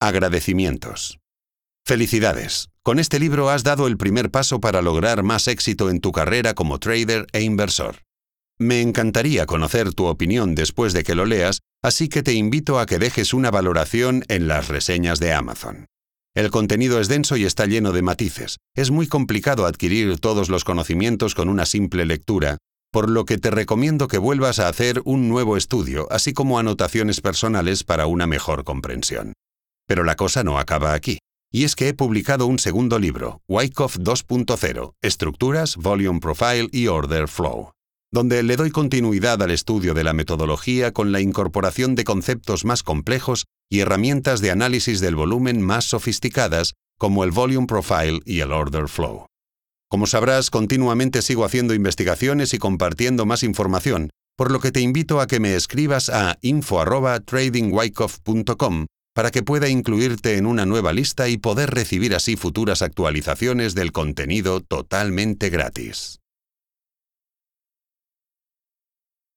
Agradecimientos. Felicidades. Con este libro has dado el primer paso para lograr más éxito en tu carrera como trader e inversor. Me encantaría conocer tu opinión después de que lo leas, así que te invito a que dejes una valoración en las reseñas de Amazon. El contenido es denso y está lleno de matices. Es muy complicado adquirir todos los conocimientos con una simple lectura, por lo que te recomiendo que vuelvas a hacer un nuevo estudio, así como anotaciones personales para una mejor comprensión. Pero la cosa no acaba aquí. Y es que he publicado un segundo libro, Wyckoff 2.0, Estructuras, Volume Profile y Order Flow, donde le doy continuidad al estudio de la metodología con la incorporación de conceptos más complejos y herramientas de análisis del volumen más sofisticadas, como el Volume Profile y el Order Flow. Como sabrás, continuamente sigo haciendo investigaciones y compartiendo más información, por lo que te invito a que me escribas a info@tradingwyckoff.com para que pueda incluirte en una nueva lista y poder recibir así futuras actualizaciones del contenido totalmente gratis.